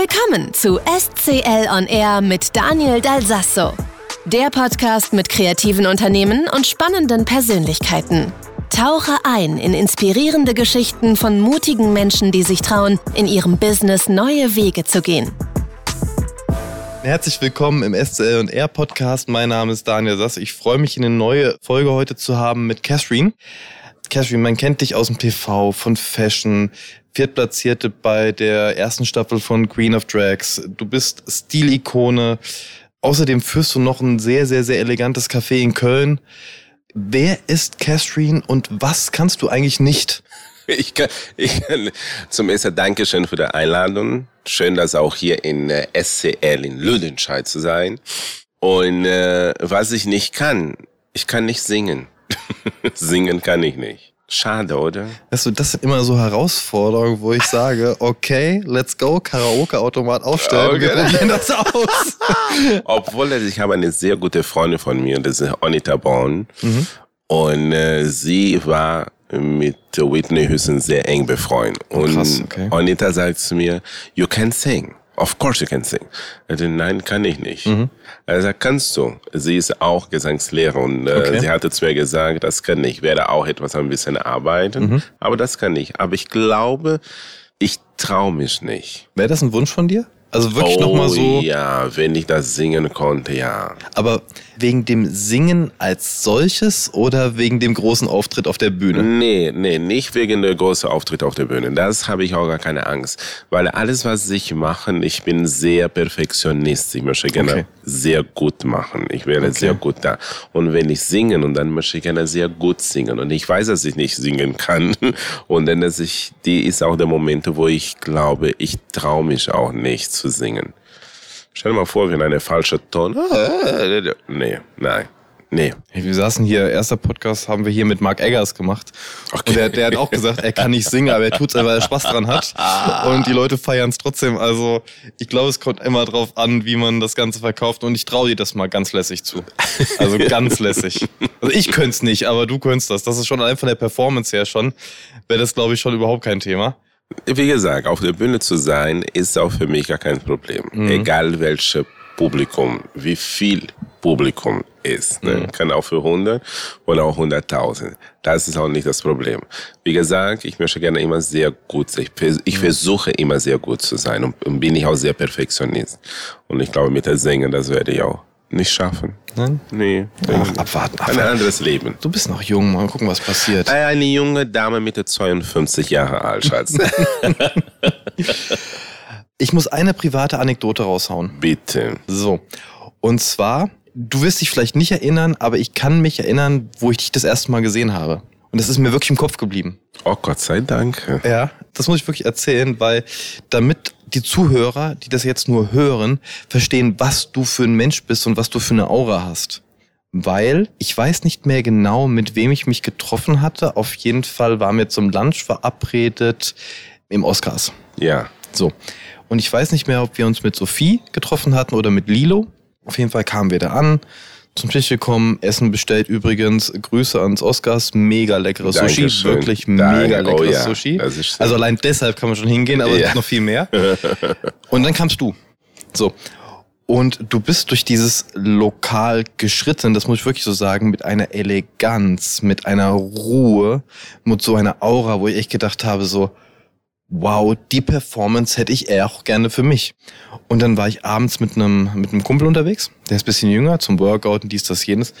Willkommen zu SCL On Air mit Daniel Dalsasso. Der Podcast mit kreativen Unternehmen und spannenden Persönlichkeiten. Tauche ein in inspirierende Geschichten von mutigen Menschen, die sich trauen, in ihrem Business neue Wege zu gehen. Herzlich willkommen im SCL und R Podcast. Mein Name ist Daniel Sass. Ich freue mich, eine neue Folge heute zu haben mit Catherine. Catherine, man kennt dich aus dem TV, von Fashion, Viertplatzierte bei der ersten Staffel von Queen of Drags. Du bist Stilikone. Außerdem führst du noch ein sehr, sehr, sehr elegantes Café in Köln. Wer ist Catherine und was kannst du eigentlich nicht? Ich kann, ich kann zum ersten Dankeschön für die Einladung. Schön, dass auch hier in äh, SCL in Lüdenscheid zu sein. Und äh, was ich nicht kann, ich kann nicht singen. singen kann ich nicht. Schade, oder? Weißt du, das sind immer so Herausforderungen, wo ich sage, okay, let's go, Karaoke-Automat aufstellen okay. wir probieren das aus. Obwohl, also ich habe eine sehr gute Freundin von mir, das ist Anita Born. Mhm. Und äh, sie war mit Whitney Houston sehr eng befreundet. Und Krass, okay. Anita sagt zu mir, you can sing. Of course you can sing. Also, nein, kann ich nicht. Mhm. Er sagt, kannst du. Sie ist auch Gesangslehrer und äh, okay. sie hatte zu mir gesagt, das kann ich. Ich werde auch etwas ein bisschen arbeiten, mhm. aber das kann ich. Aber ich glaube, ich traue mich nicht. Wäre das ein Wunsch von dir? Also wirklich oh, nochmal so. Ja, wenn ich das singen konnte, ja. Aber wegen dem Singen als solches oder wegen dem großen Auftritt auf der Bühne? Nee, nee, nicht wegen der großen Auftritt auf der Bühne. Das habe ich auch gar keine Angst. Weil alles, was ich mache, ich bin sehr Perfektionist. Ich möchte gerne okay. sehr gut machen. Ich werde okay. sehr gut da. Und wenn ich singen und dann möchte ich gerne sehr gut singen. Und ich weiß, dass ich nicht singen kann. Und dann, dass ich, die ist auch der Moment, wo ich glaube, ich traue mich auch nicht zu singen. Stell dir mal vor, wenn eine falsche Ton. Nee, nein. Nee. Hey, wir saßen hier, erster Podcast haben wir hier mit Mark Eggers gemacht. Okay. Und der, der hat auch gesagt, er kann nicht singen, aber er tut es, weil er Spaß dran hat. Und die Leute feiern es trotzdem. Also ich glaube, es kommt immer drauf an, wie man das Ganze verkauft. Und ich traue dir das mal ganz lässig zu. Also ganz lässig. Also ich könnte es nicht, aber du könntest das. Das ist schon allein von der Performance her schon, wäre das, glaube ich, schon überhaupt kein Thema. Wie gesagt, auf der Bühne zu sein, ist auch für mich gar kein Problem. Mhm. Egal welches Publikum, wie viel Publikum ist. Ne? Mhm. Kann auch für 100 oder auch 100.000. Das ist auch nicht das Problem. Wie gesagt, ich möchte gerne immer sehr gut sein. Ich, ich mhm. versuche immer sehr gut zu sein und, und bin ich auch sehr Perfektionist. Und ich glaube, mit der Sänger, das werde ich auch nicht schaffen. Nein? Nee. Ach, abwarten, abwarten. Ein anderes Leben. Du bist noch jung, mal gucken, was passiert. Eine junge Dame Mitte 52 Jahre alt, Schatz. ich muss eine private Anekdote raushauen. Bitte. So. Und zwar, du wirst dich vielleicht nicht erinnern, aber ich kann mich erinnern, wo ich dich das erste Mal gesehen habe. Und das ist mir wirklich im Kopf geblieben. Oh Gott sei Dank. Ja, das muss ich wirklich erzählen, weil damit die Zuhörer, die das jetzt nur hören, verstehen, was du für ein Mensch bist und was du für eine Aura hast. Weil ich weiß nicht mehr genau, mit wem ich mich getroffen hatte. Auf jeden Fall waren wir zum Lunch verabredet im Oscars. Ja. So. Und ich weiß nicht mehr, ob wir uns mit Sophie getroffen hatten oder mit Lilo. Auf jeden Fall kamen wir da an zum Tisch gekommen, Essen bestellt übrigens. Grüße ans Oscars, mega leckeres Dankeschön. Sushi, wirklich Danke. mega leckeres oh, ja. Sushi. Also allein deshalb kann man schon hingehen, aber ja. es gibt noch viel mehr. Und dann kamst du. So. Und du bist durch dieses Lokal geschritten, das muss ich wirklich so sagen, mit einer Eleganz, mit einer Ruhe, mit so einer Aura, wo ich echt gedacht habe, so, wow, die Performance hätte ich eher auch gerne für mich. Und dann war ich abends mit einem, mit einem Kumpel unterwegs, der ist bisschen jünger, zum Workout und dies, das, jenes.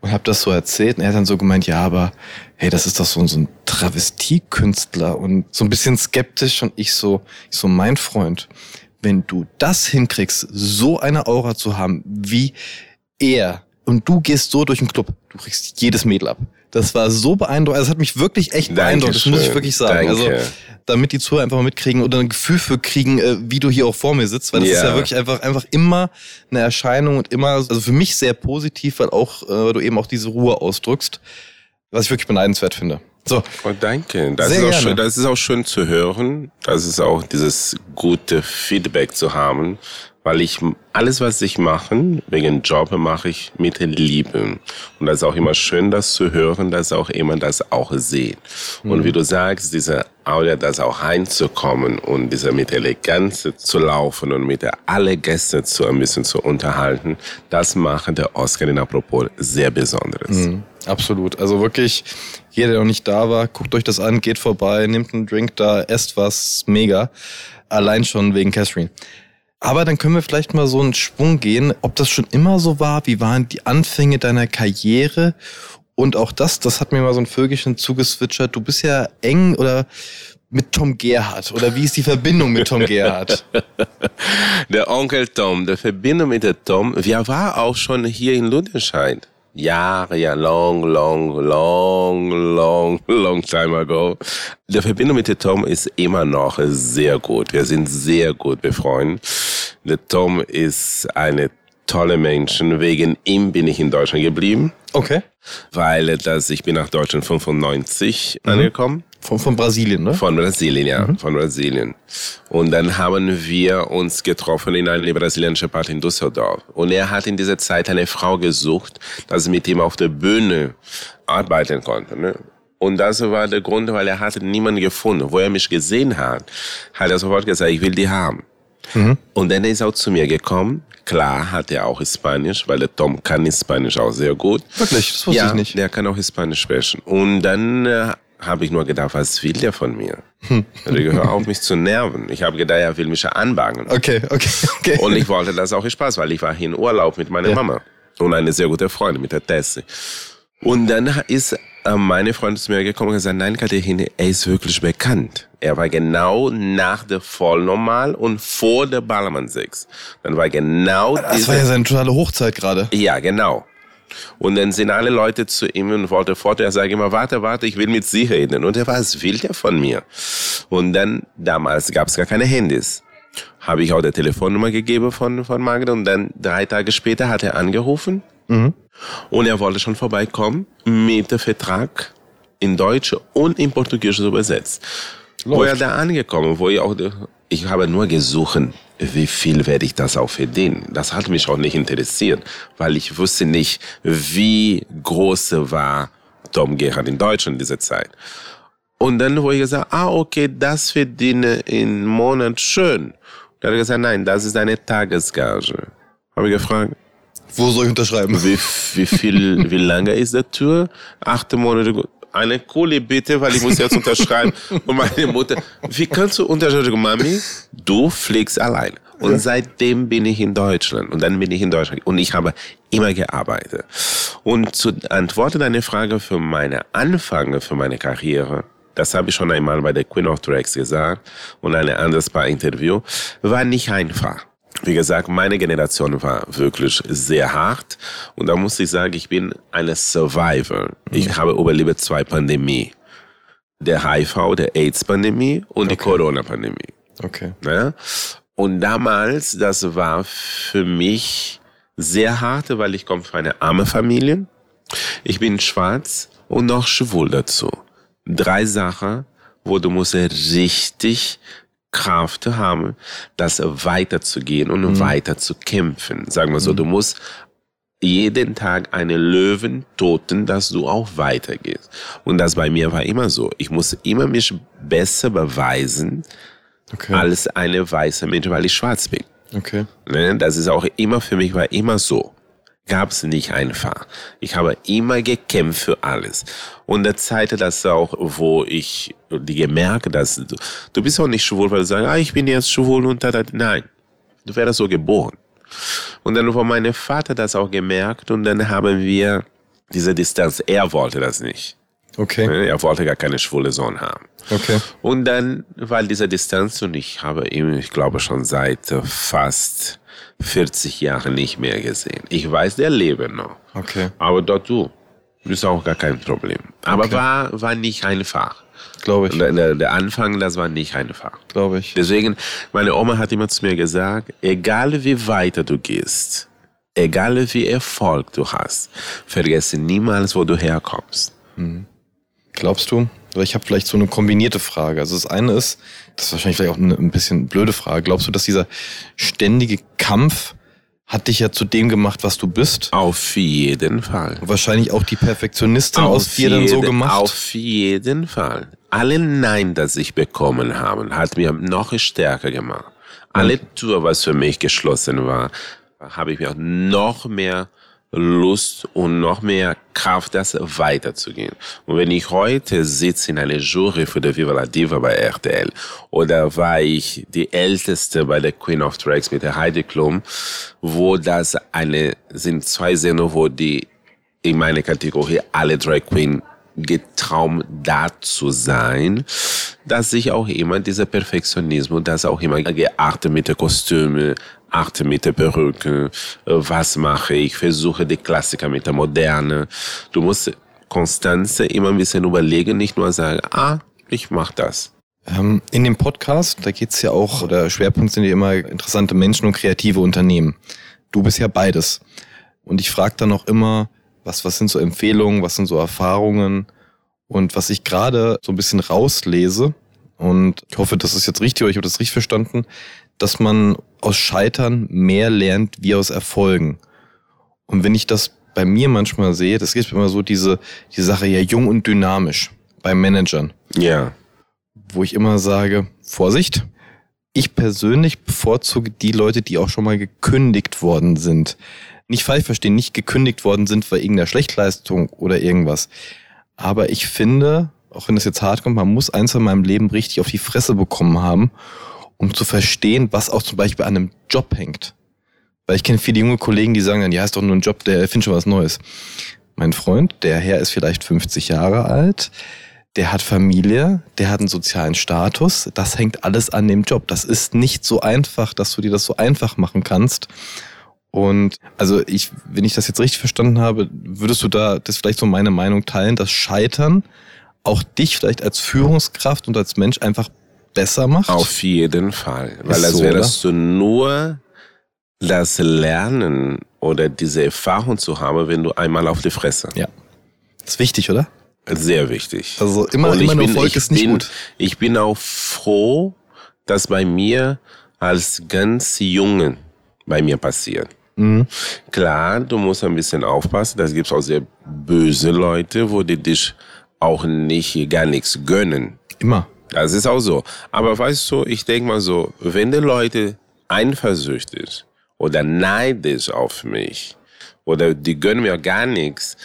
Und habe das so erzählt. Und er hat dann so gemeint, ja, aber hey, das ist doch so, so ein Travestiekünstler und so ein bisschen skeptisch. Und ich so, ich so, mein Freund, wenn du das hinkriegst, so eine Aura zu haben, wie er, und du gehst so durch den Club, du kriegst jedes Mädel ab. Das war so beeindruckend. Also es hat mich wirklich echt beeindruckt. Das muss ich wirklich sagen. Also, Danke. Also, damit die Zuhörer einfach mal mitkriegen oder ein Gefühl für kriegen, äh, wie du hier auch vor mir sitzt, weil das ja. ist ja wirklich einfach, einfach immer eine Erscheinung und immer, also für mich sehr positiv, weil auch, äh, du eben auch diese Ruhe ausdrückst, was ich wirklich beneidenswert finde. So. Oh, danke. Das ist, auch schön, das ist auch schön zu hören. Das ist auch dieses gute Feedback zu haben, weil ich alles, was ich mache, wegen Job, mache ich mit Liebe. Und das ist auch immer schön, das zu hören, dass auch immer das auch sehen. Mhm. Und wie du sagst, diese Audio, das auch reinzukommen und diese mit Eleganz zu laufen und mit alle Gäste zu ein bisschen zu unterhalten, das macht der Oscar in Apropos sehr Besonderes. Mhm. Absolut. Also wirklich, jeder, der noch nicht da war, guckt euch das an, geht vorbei, nimmt einen Drink da, esst was, mega. Allein schon wegen Catherine. Aber dann können wir vielleicht mal so einen Schwung gehen, ob das schon immer so war, wie waren die Anfänge deiner Karriere und auch das, das hat mir mal so ein Vögelchen zugeswitchert. Du bist ja eng oder mit Tom Gerhardt oder wie ist die Verbindung mit Tom Gerhardt? Der Onkel Tom, der Verbindung mit der Tom, wir war auch schon hier in Ludenscheid. Jahre, ja, long, long, long, long, long time ago. Die Verbindung mit dem Tom ist immer noch sehr gut. Wir sind sehr gut befreundet. Der Tom ist eine tolle Mensch. Wegen ihm bin ich in Deutschland geblieben. Okay. Weil das, ich bin nach Deutschland 95 mhm. angekommen. Von, von Brasilien, ne? Von Brasilien, ja, mhm. von Brasilien. Und dann haben wir uns getroffen in einer brasilianischen Party in Düsseldorf. Und er hat in dieser Zeit eine Frau gesucht, dass mit ihm auf der Bühne arbeiten konnte. Ne? Und das war der Grund, weil er hatte niemanden gefunden. Wo er mich gesehen hat, hat er sofort gesagt, ich will die haben. Mhm. Und dann ist er auch zu mir gekommen. Klar hat er auch Spanisch, weil der Tom kann Spanisch auch sehr gut. Wirklich? Das wusste ja, ich nicht. der kann auch Spanisch sprechen. Und dann äh, habe ich nur gedacht, was will der von mir? Hm. Hör auf, mich zu nerven. Ich habe gedacht, er will mich anbangen. Okay, okay, okay. Und ich wollte das auch Spaß, weil ich war hier in Urlaub mit meiner ja. Mama und eine sehr gute Freundin mit der Tessie. Und dann ist äh, meine Freundin zu mir gekommen und gesagt, nein, Katharine, er ist wirklich bekannt. Er war genau nach der Vollnormal und vor der Ballermann 6. Dann war genau Das war ja seine totale Hochzeit gerade. Ja, genau. Und dann sind alle Leute zu ihm und wollten fort. Er sagt immer, warte, warte, ich will mit Sie reden. Und er war, was will der von mir? Und dann, damals gab es gar keine Handys. Habe ich auch die Telefonnummer gegeben von, von Magda. Und dann drei Tage später hat er angerufen. Mhm. Und er wollte schon vorbeikommen mit dem Vertrag in Deutsch und in Portugiesisch übersetzt. Läuft. Wo er da angekommen, wo ich auch, ich habe nur gesucht, wie viel werde ich das auch verdienen? Das hat mich auch nicht interessiert, weil ich wusste nicht, wie groß war Tom Gerhard in Deutschland in dieser Zeit. Und dann wo ich gesagt, ah, okay, das verdiene im Monat schön. Da hat er gesagt, nein, das ist eine Tagesgage. Habe ich gefragt. Wo soll ich unterschreiben? Wie, wie viel, wie lange ist der Tour? Acht Monate eine Kohle bitte, weil ich muss jetzt unterschreiben. Und meine Mutter, wie kannst du unterschreiben? Mami, du fliegst allein. Und ja. seitdem bin ich in Deutschland. Und dann bin ich in Deutschland. Und ich habe immer gearbeitet. Und zu antworten deine Frage für meine Anfänge, für meine Karriere, das habe ich schon einmal bei der Queen of Tracks gesagt und ein anderes paar Interview, war nicht einfach. Wie gesagt, meine Generation war wirklich sehr hart. Und da muss ich sagen, ich bin eine Survivor. Ich mhm. habe überlebt zwei Pandemie. Der HIV, der AIDS-Pandemie und okay. die Corona-Pandemie. Okay. Ja? Und damals, das war für mich sehr hart, weil ich komme von einer armen Familie. Ich bin schwarz und noch schwul dazu. Drei Sachen, wo du musst richtig Kraft haben, das weiterzugehen und mhm. weiter zu kämpfen. Sagen wir so, mhm. du musst jeden Tag eine Löwen toten, dass du auch weitergehst. Und das bei mir war immer so. Ich muss immer mich besser beweisen okay. als eine weiße Mensch, weil ich schwarz bin. Okay. Ne, das ist auch immer für mich war immer so gab es nicht einfach. Ich habe immer gekämpft für alles. Und der Zeit, das auch, wo ich die gemerkt, dass du, du bist auch nicht schwul, weil du sagst, ah, ich bin jetzt schwul und da, da. Nein, du wärst so geboren. Und dann war mein Vater das auch gemerkt und dann haben wir diese Distanz. Er wollte das nicht. Okay. Ne, er wollte gar keine schwule Sohn haben. Okay. Und dann, weil diese Distanz und ich habe ihn, ich glaube schon seit fast 40 Jahre nicht mehr gesehen. Ich weiß, der lebt noch. Okay. Aber dort du, ist auch gar kein Problem. Aber okay. war, war nicht einfach. Glaube ich. Der, der, Anfang, das war nicht einfach. Glaube ich. Deswegen, meine Oma hat immer zu mir gesagt, egal wie weiter du gehst, egal wie Erfolg du hast, vergesse niemals, wo du herkommst. Mhm. Glaubst du? Ich habe vielleicht so eine kombinierte Frage. Also das eine ist, das ist wahrscheinlich vielleicht auch eine ein bisschen blöde Frage. Glaubst du, dass dieser ständige Kampf hat dich ja zu dem gemacht, was du bist? Auf jeden Fall. Wahrscheinlich auch die Perfektionistin auf aus dir dann so gemacht? Auf jeden Fall. Alle Nein, das ich bekommen habe, hat mir noch stärker gemacht. Alle Tür, was für mich geschlossen war, habe ich mir noch mehr Lust und noch mehr Kraft, das weiterzugehen. Und wenn ich heute sitze in einer Jury für die Viva la Diva bei RTL oder war ich die Älteste bei der Queen of Tracks mit der Heidi Klum, wo das eine, sind zwei Sendungen, wo die in meiner Kategorie alle Drag Queen getraum da zu sein, dass ich auch immer dieser Perfektionismus, dass auch immer geachtet mit den Kostümen, achte mit der Perücke, äh, was mache ich, versuche die Klassiker mit der Moderne. Du musst Konstanze immer ein bisschen überlegen, nicht nur sagen, ah, ich mach das. Ähm, in dem Podcast, da geht's ja auch, oder Schwerpunkt sind ja immer interessante Menschen und kreative Unternehmen. Du bist ja beides. Und ich frage dann auch immer, was, was sind so Empfehlungen, was sind so Erfahrungen? Und was ich gerade so ein bisschen rauslese, und ich hoffe, das ist jetzt richtig, oder ich habe das richtig verstanden, dass man aus Scheitern mehr lernt wie aus Erfolgen. Und wenn ich das bei mir manchmal sehe, das gibt immer so diese, die Sache ja jung und dynamisch bei Managern. Ja. Wo ich immer sage, Vorsicht. Ich persönlich bevorzuge die Leute, die auch schon mal gekündigt worden sind. Nicht falsch verstehen, nicht gekündigt worden sind weil irgendeiner Schlechtleistung oder irgendwas. Aber ich finde, auch wenn das jetzt hart kommt, man muss eins in meinem Leben richtig auf die Fresse bekommen haben, um zu verstehen, was auch zum Beispiel an einem Job hängt. Weil ich kenne viele junge Kollegen, die sagen dann, ja, ist doch nur ein Job, der findet schon was Neues. Mein Freund, der Herr ist vielleicht 50 Jahre alt, der hat Familie, der hat einen sozialen Status, das hängt alles an dem Job. Das ist nicht so einfach, dass du dir das so einfach machen kannst. Und also ich, wenn ich das jetzt richtig verstanden habe, würdest du da das vielleicht so meine Meinung teilen, dass Scheitern auch dich vielleicht als Führungskraft und als Mensch einfach besser macht? Auf jeden Fall. Weil als so, wärst du nur das Lernen oder diese Erfahrung zu haben, wenn du einmal auf die Fresse. Ja. Das ist wichtig, oder? Sehr wichtig. Also immer, immer nur Erfolg ist nicht bin, gut. Ich bin auch froh, dass bei mir als ganz Jungen bei mir passiert. Mhm. Klar, du musst ein bisschen aufpassen. Das gibt auch sehr böse Leute, wo die dich auch nicht gar nichts gönnen. Immer. Das ist auch so. Aber weißt du, ich denke mal so, wenn die Leute eifersüchtig oder neidisch auf mich oder die gönnen mir gar nichts,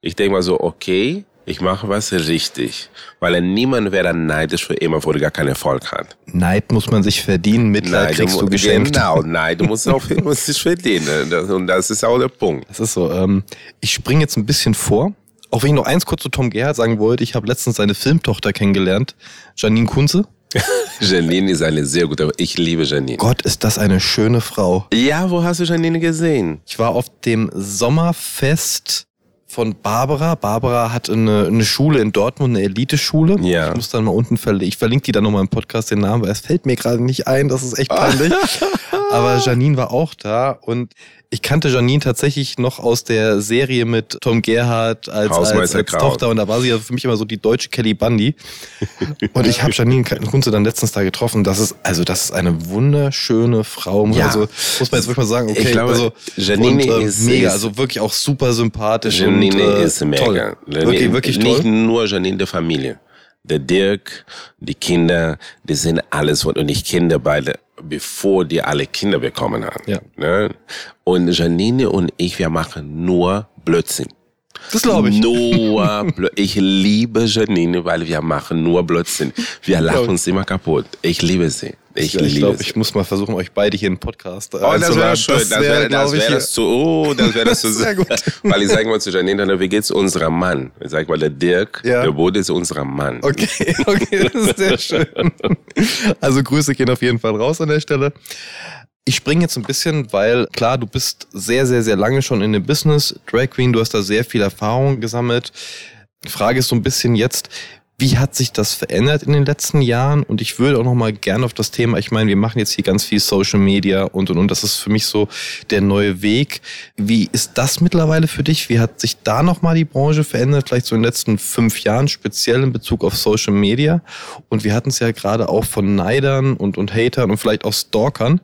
ich denke mal so, okay, ich mache was richtig. Weil niemand wäre dann neidisch für immer, wo du gar keinen Erfolg hat. Neid muss man sich verdienen, Mitleid Neid, kriegst du, geschenkt. Genau, Neid, du musst auch musst dich verdienen. Und das ist auch der Punkt. Das ist so. Ähm, ich springe jetzt ein bisschen vor. Auch wenn ich noch eins kurz zu Tom Gerhardt sagen wollte, ich habe letztens seine Filmtochter kennengelernt, Janine Kunze. Janine ist eine sehr gute, ich liebe Janine. Gott, ist das eine schöne Frau. Ja, wo hast du Janine gesehen? Ich war auf dem Sommerfest von Barbara. Barbara hat eine, eine Schule in Dortmund, eine Eliteschule. Ja. Ich muss dann mal unten verlinken. Ich verlinke die dann nochmal im Podcast den Namen, weil es fällt mir gerade nicht ein. Das ist echt peinlich. Aber Janine war auch da und ich kannte Janine tatsächlich noch aus der Serie mit Tom Gerhardt als, als, als Tochter und da war sie ja für mich immer so die deutsche Kelly Bundy. und ich habe Janine Kunze dann letztens da getroffen. Das ist also das ist eine wunderschöne Frau. Ja. Also muss man jetzt wirklich mal sagen. Okay, ich glaube, also Janine und, äh, ist mega, also wirklich auch super sympathisch. Janine und, äh, ist mega. Toll. Janine, wirklich, wirklich toll. Nicht nur Janine der Familie der Dirk, die Kinder, die sind alles und ich kenne beide, bevor die alle Kinder bekommen haben. Ja. Ne? Und Janine und ich, wir machen nur Blödsinn. Das glaube ich. Nur Blö ich liebe Janine, weil wir machen nur Blödsinn. Wir lachen uns immer kaputt. Ich liebe sie. Ich, ich glaube, ich muss mal versuchen, euch beide hier einen Podcast Oh, das wäre schön. Das wäre das wär, das zu, oh, das wäre das zu sehr gut. Weil ich sage mal zu Janine, wie geht's unserem Mann? Ich sage mal, der Dirk, ja. der Bode ist unser Mann. Okay, okay, das ist sehr schön. Also Grüße gehen auf jeden Fall raus an der Stelle. Ich springe jetzt ein bisschen, weil klar, du bist sehr, sehr, sehr lange schon in dem Business. Drag Queen, du hast da sehr viel Erfahrung gesammelt. Die Frage ist so ein bisschen jetzt, Wie hat sich das verändert in den letzten Jahren? Und ich würde auch noch mal gerne auf das Thema, ich meine, wir machen jetzt hier ganz viel Social Media und, und, und das ist für mich so der neue Weg. Wie ist das mittlerweile für dich? Wie hat sich da noch mal die Branche verändert? Vielleicht so in den letzten fünf Jahren, speziell in Bezug auf Social Media? Und wir hatten es ja gerade auch von Neidern und, und Hatern und vielleicht auch Stalkern.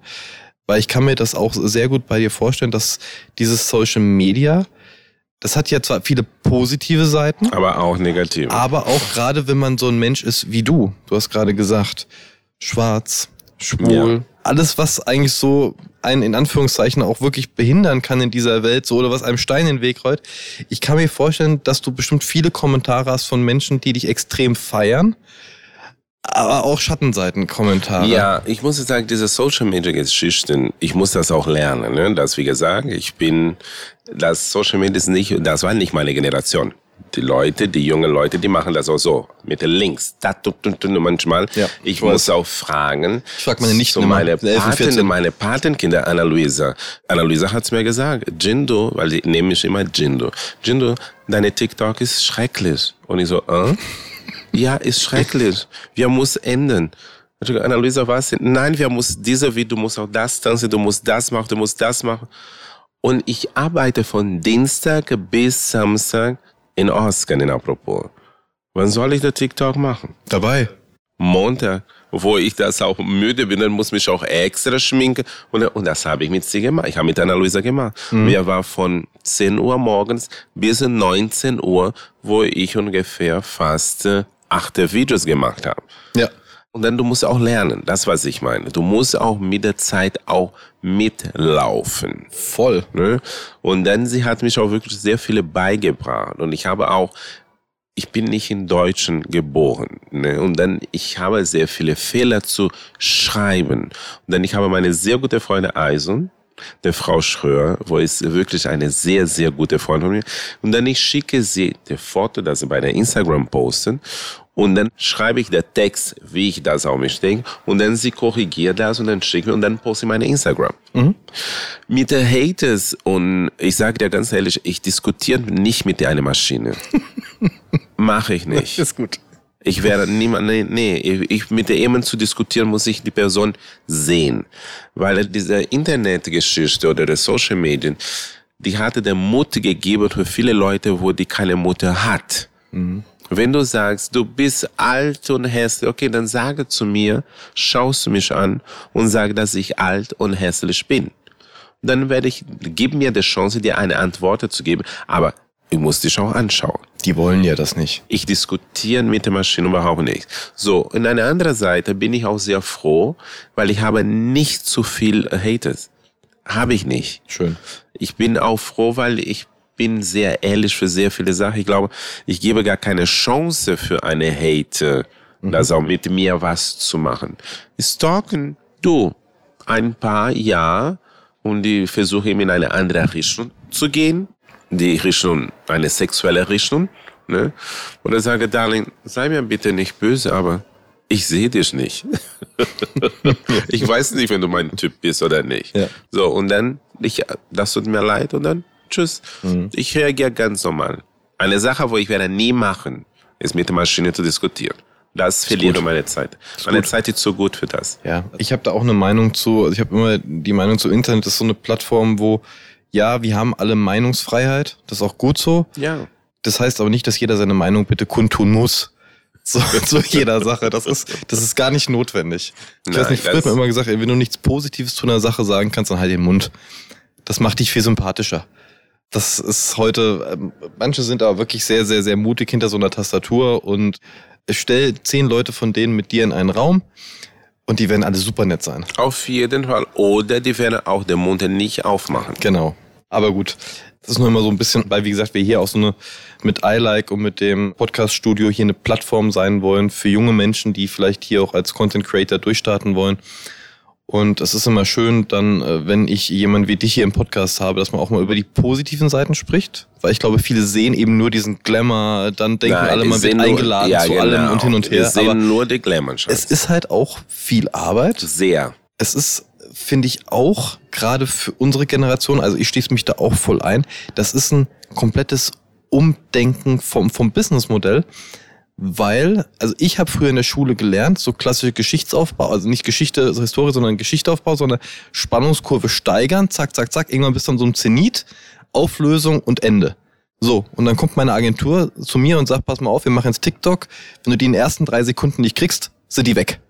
Weil ich kann mir das auch sehr gut bei dir vorstellen, dass dieses Social Media das hat ja zwar viele positive Seiten. Aber auch negative. Aber auch gerade, wenn man so ein Mensch ist wie du. Du hast gerade gesagt, schwarz, schwul. Ja. Alles, was eigentlich so einen in Anführungszeichen auch wirklich behindern kann in dieser Welt, so oder was einem Stein in den Weg rollt. Ich kann mir vorstellen, dass du bestimmt viele Kommentare hast von Menschen, die dich extrem feiern aber auch Schattenseiten-Kommentare. Ja, ich muss sagen, diese Social Media Geschichten, ich muss das auch lernen. Ne? Das, wie gesagt, ich bin, das Social Media ist nicht, das war nicht meine Generation. Die Leute, die jungen Leute, die machen das auch so mit den Links. Da, manchmal. Ja, ich, muss auch fragen. Ich frage meine nicht so meine, Paten, meine Patenkinder, Anna-Luisa. Anna-Luisa hat's mir gesagt. Jindo, weil die nehme ich immer Jindo. Jindo, deine TikTok ist schrecklich. Und ich so, äh? Ja, ist schrecklich. Wir müssen ändern. Annalisa, was? Nein, wir müssen diese wie du musst auch das tanzen, du musst das machen, du musst das machen. Und ich arbeite von Dienstag bis Samstag in Oscar, in Apropos. Wann soll ich den TikTok machen? Dabei. Montag, wo ich das auch müde bin, dann muss mich auch extra schminken. Und, und das habe ich mit sie gemacht. Ich habe mit Anna Luisa gemacht. Mhm. Wir waren von 10 Uhr morgens bis 19 Uhr, wo ich ungefähr fast äh, acht Videos gemacht habe. Ja. Und dann du musst auch lernen, das was ich meine. Du musst auch mit der Zeit auch mitlaufen. Voll. Ne? Und dann sie hat mich auch wirklich sehr viele beigebracht. Und ich habe auch, ich bin nicht in Deutschen geboren. Ne? Und dann, ich habe sehr viele Fehler zu schreiben. Und dann, ich habe meine sehr gute Freundin Eisen, der Frau Schröer, wo ist wirklich eine sehr, sehr gute Freundin von mir. Und dann ich schicke sie das Foto, das sie bei der Instagram posten. Und dann schreibe ich den Text, wie ich das auch mich denke. Und dann sie korrigiert das und dann schickt mir und dann poste ich meine Instagram. Mhm. Mit den Haters und ich sage dir ganz ehrlich, ich diskutiere nicht mit einer Maschine. Mache ich nicht. Das ist gut. Ich werde niemand, nee, nee, ich, mit der jemand zu diskutieren, muss ich die Person sehen. Weil diese Internetgeschichte oder die Social Medien, die hatte der Mut gegeben für viele Leute, wo die keine Mutter hat. Mhm. Wenn du sagst, du bist alt und hässlich, okay, dann sage zu mir, schaust du mich an und sag, dass ich alt und hässlich bin. Dann werde ich, gib mir die Chance, dir eine Antwort zu geben. Aber ich muss dich auch anschauen. Die wollen ja das nicht. Ich diskutiere mit der Maschine überhaupt nicht. So, in einer anderen Seite bin ich auch sehr froh, weil ich habe nicht zu viel Haters. Habe ich nicht. Schön. Ich bin auch froh, weil ich bin sehr ehrlich für sehr viele Sachen. Ich glaube, ich gebe gar keine Chance für eine Hate, mhm. das auch mit mir was zu machen. Stalken, du, ein paar ja und ich versuche in eine andere Richtung zu gehen die Richtung, eine sexuelle Richtung. Ne? Oder sage, Darling, sei mir bitte nicht böse, aber ich sehe dich nicht. ich weiß nicht, wenn du mein Typ bist oder nicht. Ja. So, und dann, ich, das tut mir leid und dann, tschüss. Mhm. Ich reagiere ganz normal. Eine Sache, wo ich werde nie machen, ist mit der Maschine zu diskutieren. Das verliere meine Zeit. Meine gut. Zeit ist zu gut für das. Ja, ich habe da auch eine Meinung zu. Also ich habe immer die Meinung zu Internet. Das ist so eine Plattform, wo ja, wir haben alle Meinungsfreiheit, das ist auch gut so. Ja. Das heißt aber nicht, dass jeder seine Meinung bitte kundtun muss. Zu, zu jeder Sache. Das ist, das ist gar nicht notwendig. Ich Nein, weiß nicht, früher hat man immer gesagt, ey, wenn du nichts Positives zu einer Sache sagen kannst, dann halt den Mund. Das macht dich viel sympathischer. Das ist heute, ähm, manche sind aber wirklich sehr, sehr, sehr mutig hinter so einer Tastatur und stell zehn Leute von denen mit dir in einen Raum und die werden alle super nett sein. Auf jeden Fall. Oder die werden auch den Mund nicht aufmachen. Genau. Aber gut, das ist nur immer so ein bisschen, weil wie gesagt, wir hier auch so eine mit iLike und mit dem Podcast-Studio hier eine Plattform sein wollen für junge Menschen, die vielleicht hier auch als Content Creator durchstarten wollen. Und es ist immer schön, dann, äh, wenn ich jemanden wie dich hier im Podcast habe, dass man auch mal über die positiven Seiten spricht. Weil ich glaube, viele sehen eben nur diesen Glamour, dann denken Nein, alle, man wird eingeladen nur, ja, zu genau. allem und hin und her. Wir sehen Aber nur die Glamour. Es ist halt auch viel Arbeit. Sehr. Es ist finde ich auch, gerade für unsere Generation, also ich schließe mich da auch voll ein, das ist ein komplettes Umdenken vom, vom Businessmodell, weil, also ich habe früher in der Schule gelernt, so klassische Geschichtsaufbau, also nicht Geschichte, also Historie, sondern Geschichtsaufbau, sondern Spannungskurve steigern, zack, zack, zack, irgendwann bis dann so ein Zenit, Auflösung und Ende. So, und dann kommt meine Agentur zu mir und sagt, pass mal auf, wir machen jetzt TikTok. Wenn du die in den ersten drei Sekunden nicht kriegst, sind die weg.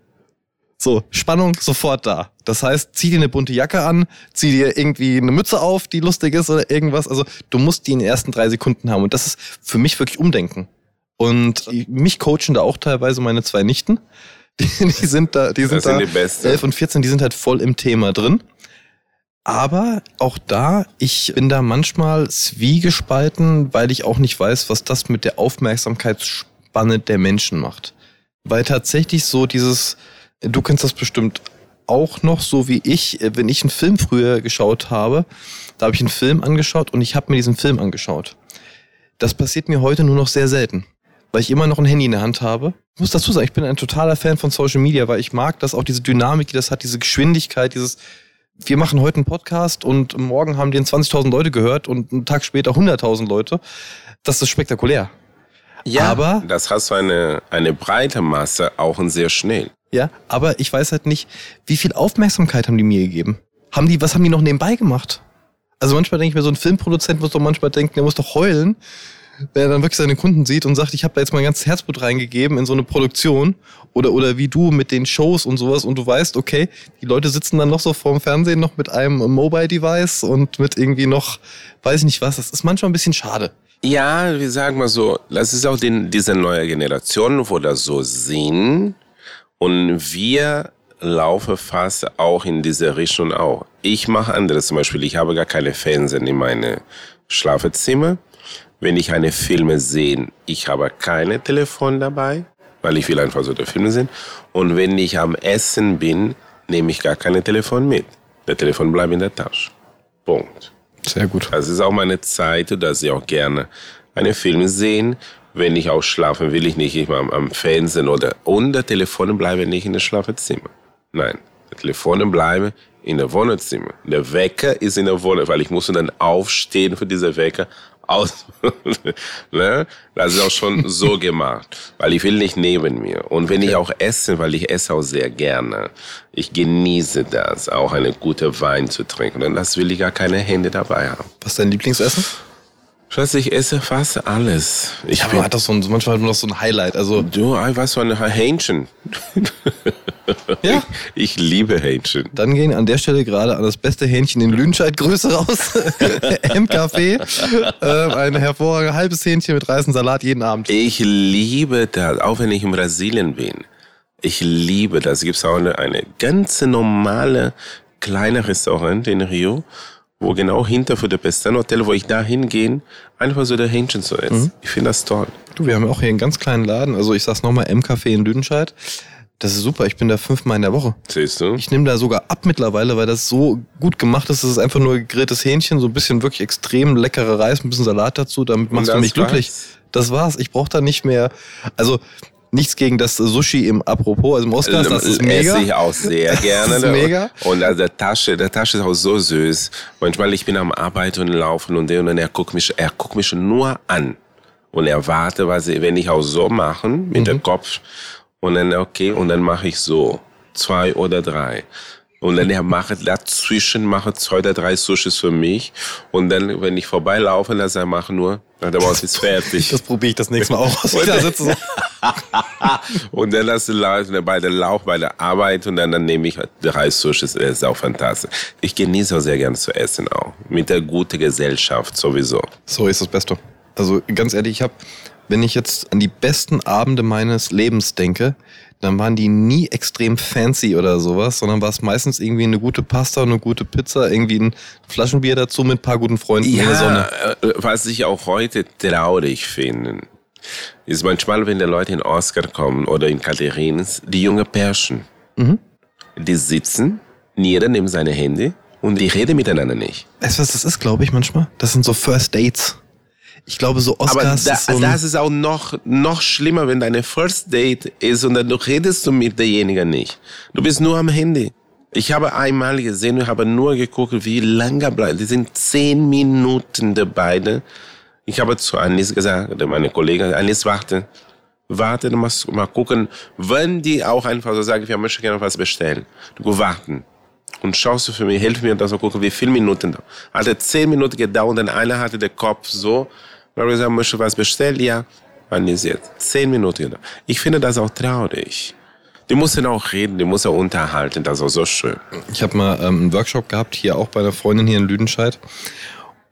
So, Spannung sofort da. Das heißt, zieh dir eine bunte Jacke an, zieh dir irgendwie eine Mütze auf, die lustig ist oder irgendwas. Also du musst die in den ersten drei Sekunden haben. Und das ist für mich wirklich Umdenken. Und mich coachen da auch teilweise meine zwei Nichten. Die, die sind da, die sind, sind da die 11 und 14, die sind halt voll im Thema drin. Aber auch da, ich bin da manchmal zwiegespalten, weil ich auch nicht weiß, was das mit der Aufmerksamkeitsspanne der Menschen macht. Weil tatsächlich so dieses, du kennst das bestimmt auch noch, so wie ich, wenn ich einen Film früher geschaut habe, da habe ich einen Film angeschaut und ich habe mir diesen Film angeschaut. Das passiert mir heute nur noch sehr selten weil ich immer noch ein Handy in der Hand habe. Ich muss dazu sagen, ich bin ein totaler Fan von Social Media, weil ich mag das auch, diese Dynamik, die das hat, diese Geschwindigkeit, dieses, wir machen heute einen Podcast und morgen haben den 20.000 Leute gehört und einen Tag später 100.000 Leute. Das ist spektakulär. Ja, aber das hast du eine, eine breite Masse, auch und sehr schnell. Ja, aber ich weiß halt nicht, wie viel Aufmerksamkeit haben die mir gegeben? Haben die, was haben die noch nebenbei gemacht? Also manchmal denke ich mir, so ein Filmproduzent muss doch manchmal denken, der muss doch heulen, wenn er dann wirklich seine Kunden sieht und sagt, ich habe da jetzt mein ganzes Herzblut reingegeben in so eine Produktion oder oder wie du mit den Shows und sowas und du weißt, okay, die Leute sitzen dann noch so vorm Fernsehen noch mit einem Mobile Device und mit irgendwie noch weiß ich nicht was, das ist manchmal ein bisschen schade. Ja, wir sagen mal so, das ist auch den, diese neue Generation, wo das so sehen und wir laufen fast auch in diese Richtung auch. Ich mache anderes zum Beispiel, ich habe gar keine Fernsehen in meine Schlafzimmer wenn ich eine Filme sehe, ich habe keine Telefon dabei, weil ich will einfach so der Filme sehen. Und wenn ich am Essen bin, nehme ich gar keine Telefon mit. Der Telefon bleibt in der Tasche. Punkt. Sehr gut. Das ist auch meine Zeit, dass ich auch gerne eine Film sehen. Wenn ich auch schlafen will, ich nicht immer am Fernsehen oder und der Telefon bleibe nicht in der Schlafzimmer. Nein, Telefon bleibe in der Wohnzimmer. Der Wecker ist in der Wohnung, weil ich muss dann aufstehen für diese Wecker, aus. ne? Das ist auch schon so gemacht, weil ich will nicht neben mir. Und wenn okay. ich auch esse, weil ich esse auch sehr gerne, ich genieße das, auch eine gute Wein zu trinken. Und das will ich gar keine Hände dabei haben. Was ist dein Lieblingsessen? Schatz, ich esse fast alles. Ich ja, man hat das so ein, manchmal nur noch so ein Highlight. Also du, was so ein Hähnchen. ja. Ich, ich, liebe Hähnchen. Dann gehen an der Stelle gerade an das beste Hähnchen in Lüdenscheid Grüße raus. M-Café. Äh, ein hervorragendes halbes Hähnchen mit Reis und Salat jeden Abend. Ich liebe das, auch wenn ich in Brasilien bin. Ich liebe das. Es gibt auch eine, eine ganz normale kleine Restaurant in Rio wo genau hinter für das Pestan Hotel, wo ich da hingehe, einfach so der Hähnchen zu essen. Mhm. Ich finde das toll. Du, wir haben auch hier einen ganz kleinen Laden, also ich sag's nochmal, M-Café in Lüdenscheid. Das ist super, ich bin da fünfmal in der Woche. Siehst du? Ich nehme da sogar ab mittlerweile, weil das so gut gemacht ist. Es ist einfach nur gegrilltes Hähnchen, so ein bisschen wirklich extrem leckerer Reis, ein bisschen Salat dazu, damit machst du mich glücklich. Das war's. Ich brauche da nicht mehr. Also Nichts gegen das Sushi im Apropos, also im Oscars, das ist mega. Esse ich auch sehr gerne. das ist mega. Und also der Tasche, der Tasche ist auch so süß. Manchmal ich bin am Arbeiten und laufen und, und er guckt mich, er guckt mich nur an und er wartet, was ich, wenn ich auch so machen mit mhm. dem Kopf und dann okay und dann mache ich so zwei oder drei und dann er macht dazwischen macht zwei oder drei Sushis für mich. Und dann, wenn ich vorbeilaufe, dann er macht nur, der Boss ist fertig. Das probiere ich das nächste Mal auch aus. Und, da sitze so. und dann lasse ich bei der Lauf, bei der Arbeit und dann, dann nehme ich drei Sushis. Das ist auch fantastisch. Ich genieße auch sehr gerne zu essen auch. Mit der guten Gesellschaft sowieso. So ist das Beste. Also ganz ehrlich, ich habe, wenn ich jetzt an die besten Abende meines Lebens denke, dann waren die nie extrem fancy oder sowas, sondern war es meistens irgendwie eine gute Pasta, eine gute Pizza, irgendwie ein Flaschenbier dazu mit ein paar guten Freunden ja, in der Sonne. Äh, was ich auch heute traurig finde, ist manchmal, wenn die Leute in Oscar kommen oder in Katharines, die junge Pärchen, mhm. die sitzen, jeder nimmt seine Hände und die reden miteinander nicht. Weißt du, was das ist, glaube ich, manchmal? Das sind so First Dates. Ich glaube, so Oscars Aber da, ist so das ist auch noch, noch schlimmer, wenn deine First Date ist und dann du redest du mit derjenigen nicht. Du bist nur am Handy. Ich habe einmal gesehen, ich habe nur geguckt, wie lange bleibt. Die sind zehn Minuten, die beide. Ich habe zu Anis gesagt, meine Kollegin, Anis, warte. warten und mal, mal gucken, wenn die auch einfach so sagen, wir möchten gerne was bestellen. Du warten. Und schaust du für mich, hilf mir, dass wir gucken, wie viele Minuten da. Hatte zehn Minuten gedauert, und einer hatte den Kopf so, weil wir sagen, möchte was bestellen? Ja, wann ist jetzt? Zehn Minuten gedauert. Ich finde das auch traurig. Die müssen auch reden, die müssen auch unterhalten, das ist auch so schön. Ich habe mal ähm, einen Workshop gehabt, hier auch bei einer Freundin hier in Lüdenscheid.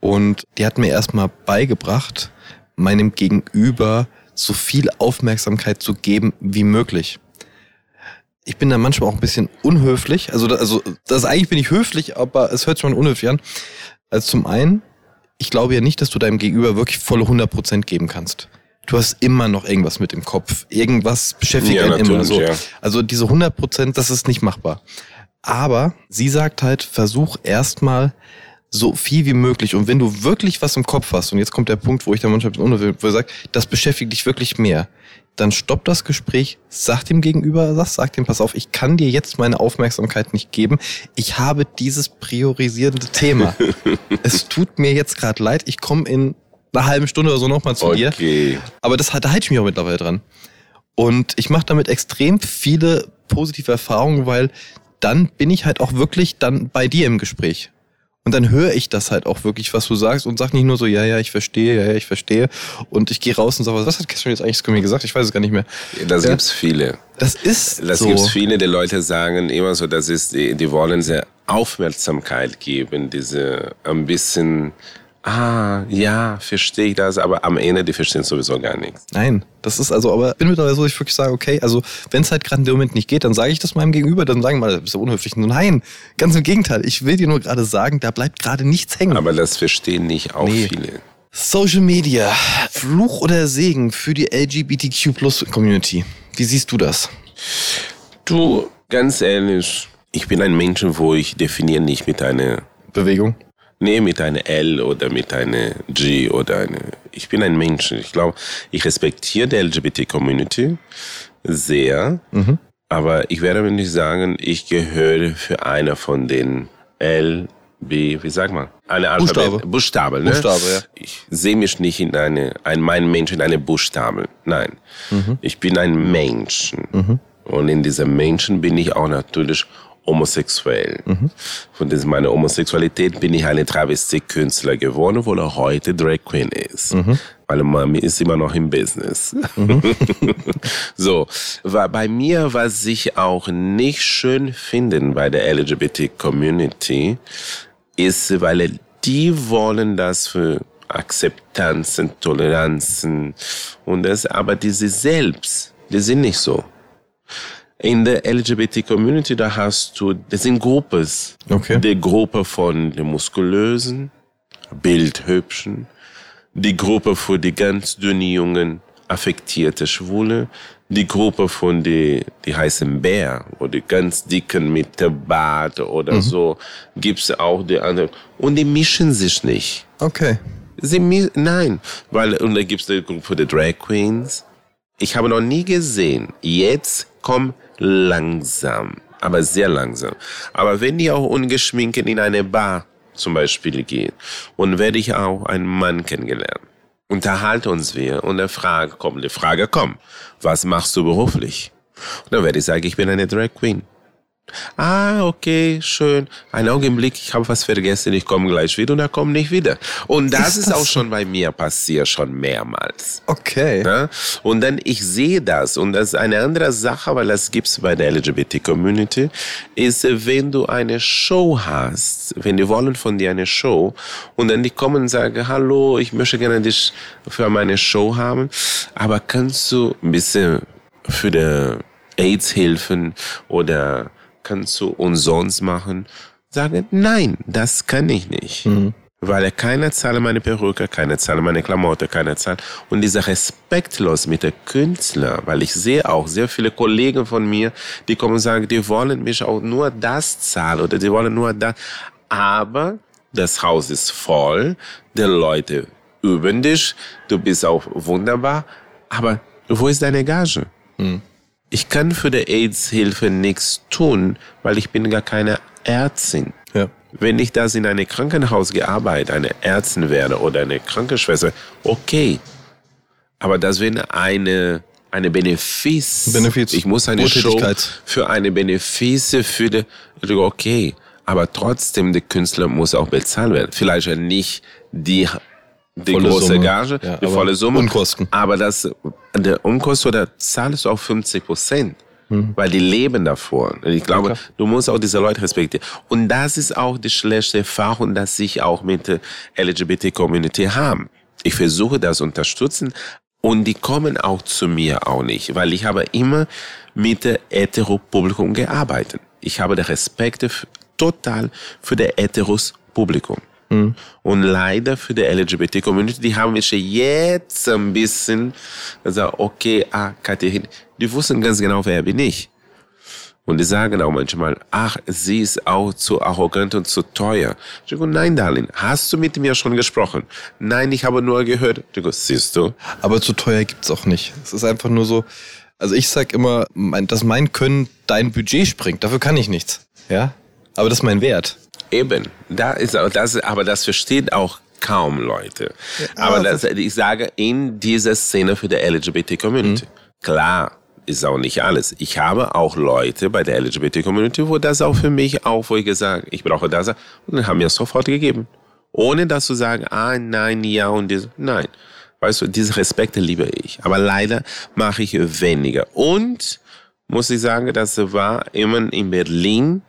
Und die hat mir erstmal beigebracht, meinem Gegenüber so viel Aufmerksamkeit zu geben wie möglich. Ich bin da manchmal auch ein bisschen unhöflich. Also, also das eigentlich bin ich höflich, aber es hört sich mal unhöflich an. Also zum einen, ich glaube ja nicht, dass du deinem Gegenüber wirklich volle 100% geben kannst. Du hast immer noch irgendwas mit im Kopf. Irgendwas beschäftigt ja, einen immer so. Ja. Also diese 100%, das ist nicht machbar. Aber sie sagt halt, versuch erstmal so viel wie möglich. Und wenn du wirklich was im Kopf hast, und jetzt kommt der Punkt, wo ich ein bisschen wo ich sage, das beschäftigt dich wirklich mehr, dann stopp das Gespräch, sag dem Gegenüber das, sag dem, pass auf, ich kann dir jetzt meine Aufmerksamkeit nicht geben. Ich habe dieses priorisierende Thema. es tut mir jetzt gerade leid, ich komme in einer halben Stunde oder so nochmal zu okay. dir. Aber das, da halte ich mich auch mittlerweile dran. Und ich mache damit extrem viele positive Erfahrungen, weil dann bin ich halt auch wirklich dann bei dir im Gespräch. Und dann höre ich das halt auch wirklich, was du sagst und sag nicht nur so, ja, ja, ich verstehe, ja, ja, ich verstehe. Und ich gehe raus und sage, was hat Christian jetzt eigentlich zu mir gesagt? Ich weiß es gar nicht mehr. Das ja. gibt's viele. Das ist Das so. gibt's viele, die Leute sagen immer so, das ist, die, die wollen sehr Aufmerksamkeit geben, diese ein bisschen ah, ja, verstehe ich das, aber am Ende, die verstehen sowieso gar nichts. Nein, das ist also, aber ich bin mittlerweile so, dass ich wirklich sage, okay, also wenn es halt gerade in dem Moment nicht geht, dann sage ich das meinem Gegenüber, dann sagen mal, das ist ja unhöflich. Nein, ganz im Gegenteil, ich will dir nur gerade sagen, da bleibt gerade nichts hängen. Aber das verstehen nicht auch nee. viele. Social Media, Fluch oder Segen für die LGBTQ Plus Community. Wie siehst du das? Du, ganz ehrlich, ich bin ein Mensch, wo ich definiere nicht mit einer Bewegung. Nee, mit einer L oder mit einer G oder eine. Ich bin ein Mensch. Ich glaube, ich respektiere die LGBT-Community sehr. Mhm. Aber ich werde mir nicht sagen, ich gehöre für einer von den L, B, wie sagt man? Eine Alphabet. Buchstabe. Buchstabe, ne? Buchstabe, ja. Ich sehe mich nicht in eine, ein, mein Mensch in eine Buchstabe. Nein. Mhm. Ich bin ein Mensch. Mhm. Und in diesem Menschen bin ich auch natürlich homosexuell. Mhm. Von meiner Homosexualität bin ich eine Travestie-Künstler geworden, obwohl er heute Drag Queen ist. Mhm. Meine Mami ist immer noch im Business. Mhm. so, war bei mir, was ich auch nicht schön finden bei der LGBT-Community, ist, weil die wollen das für Akzeptanzen, Toleranzen und das, aber diese selbst, die sind nicht so in der LGBT-Community, da hast du, das sind Gruppen. Okay. Die Gruppe von den Muskulösen, Bildhübschen, die Gruppe für die ganz dünnen Jungen, affektierte Schwule, die Gruppe von die, die heißen Bär oder die ganz dicken mit der Bart oder mhm. so, gibt's auch die anderen. Und die mischen sich nicht. Okay. Sie, nein, weil, und da gibt's die Gruppe der Drag Queens. Ich habe noch nie gesehen, jetzt kommen langsam, aber sehr langsam. Aber wenn die auch ungeschminkt in eine Bar zum Beispiel gehen und werde ich auch einen Mann kennengelernt, unterhalten uns wir und der Frage kommt, die Frage kommt, was machst du beruflich? Und dann werde ich sagen, ich bin eine Drag Queen. Ah, okay, schön. Ein Augenblick, ich habe was vergessen, ich komme gleich wieder und er kommt nicht wieder. Und das ist, ist auch schon bei mir passiert, schon mehrmals. Okay. Ja? Und dann, ich sehe das und das ist eine andere Sache, weil das gibt's bei der LGBT-Community, ist, wenn du eine Show hast, wenn die wollen von dir eine Show und dann die kommen und sagen, hallo, ich möchte gerne dich für meine Show haben, aber kannst du ein bisschen für die AIDS helfen oder kannst du umsonst machen? Sage, nein, das kann ich nicht. Mhm. Weil keiner zahlt meine Perücke, keiner zahlt meine Klamotte, keiner zahlt. Und dieser respektlos mit der Künstler, weil ich sehe auch sehr viele Kollegen von mir, die kommen und sagen, die wollen mich auch nur das zahlen oder die wollen nur das. Aber das Haus ist voll, die Leute üben dich, du bist auch wunderbar, aber wo ist deine Gage? Mhm ich kann für die AIDS-Hilfe nichts tun, weil ich bin gar keine Ärztin. Ja. Wenn ich das in einem Krankenhaus gearbeitet, eine Ärztin wäre oder eine Krankenschwester, okay. Aber das wäre eine eine Benefiz. Benefiz. Ich muss eine Show für eine Benefiz für die, okay. Aber trotzdem, der Künstler muss auch bezahlt werden. Vielleicht nicht die, die volle große Summe. Gage, ja, die volle Summe. Unkosten. Aber das, der Unkosten oder zahlst du auch 50 Prozent. Mhm. Weil die leben davor. Ich glaube, ja, du musst auch diese Leute respektieren. Und das ist auch die schlechte Erfahrung, dass ich auch mit der LGBT-Community habe. Ich versuche das zu unterstützen, und die kommen auch zu mir auch nicht, weil ich habe immer mit dem Hetero-Publikum gearbeitet. Ich habe den Respekt total für das Heteros-Publikum. Mhm. Und leider für die LGBT-Community, die haben mich jetzt ein bisschen gesagt, okay, ah, Katharina, die wussten ganz genau, wer bin ich. Und die sagen auch manchmal, ach, sie ist auch zu arrogant und zu teuer. Ich sage, nein, Darlene, hast du mit mir schon gesprochen? Nein, ich habe nur gehört. Ich sage, siehst du? Aber zu teuer gibt's auch nicht. Es ist einfach nur so, also ich sag immer, dass mein Können dein Budget springt. Dafür kann ich nichts. Ja? Aber das ist mein Wert. Eben. Da ist auch das, aber das versteht auch kaum Leute. Ja, aber das, ich sage, in dieser Szene für die LGBT-Community. Mhm. Klar, ist auch nicht alles. Ich habe auch Leute bei der LGBT-Community, wo das auch für mich auch, wo ich gesagt ich brauche das, und dann haben mir sofort gegeben. Ohne dass zu sagen, ah, nein, ja und das. Nein. Weißt du, diese Respekte liebe ich. Aber leider mache ich weniger. Und muss ich sagen, das war immer in Berlin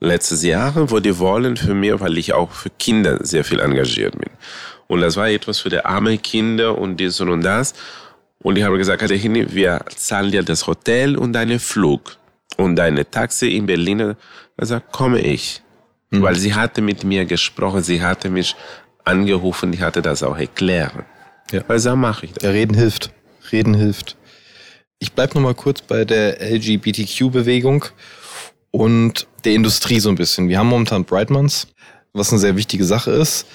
letztes Jahr, wo die wollen für mich, weil ich auch für Kinder sehr viel engagiert bin. Und das war etwas für die armen Kinder und dies und das. Und ich habe gesagt, Katharina, wir zahlen dir das Hotel und deinen Flug und deine Taxi in Berlin. Also komme ich. Mhm. Weil sie hatte mit mir gesprochen, sie hatte mich angerufen, ich hatte das auch erklärt. Ja. Also mache ich das. Ja, reden hilft. Reden hilft. Ich bleibe noch mal kurz bei der LGBTQ-Bewegung und der Industrie so ein bisschen. Wir haben momentan Brightmans, was eine sehr wichtige Sache ist.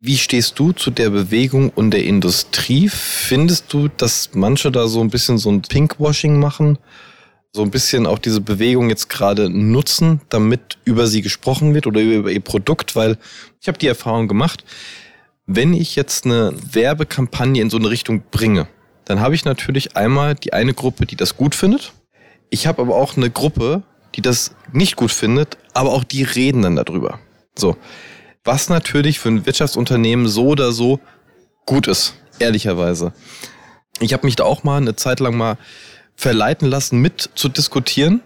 Wie stehst du zu der Bewegung und der Industrie? Findest du, dass manche da so ein bisschen so ein Pinkwashing machen? So ein bisschen auch diese Bewegung jetzt gerade nutzen, damit über sie gesprochen wird oder über ihr Produkt? Weil ich habe die Erfahrung gemacht, wenn ich jetzt eine Werbekampagne in so eine Richtung bringe, dann habe ich natürlich einmal die eine Gruppe, die das gut findet. Ich habe aber auch eine Gruppe, die das nicht gut findet, aber auch die reden dann darüber. So was natürlich für ein Wirtschaftsunternehmen so oder so gut ist, ehrlicherweise. Ich habe mich da auch mal eine Zeit lang mal verleiten lassen, mit zu diskutieren.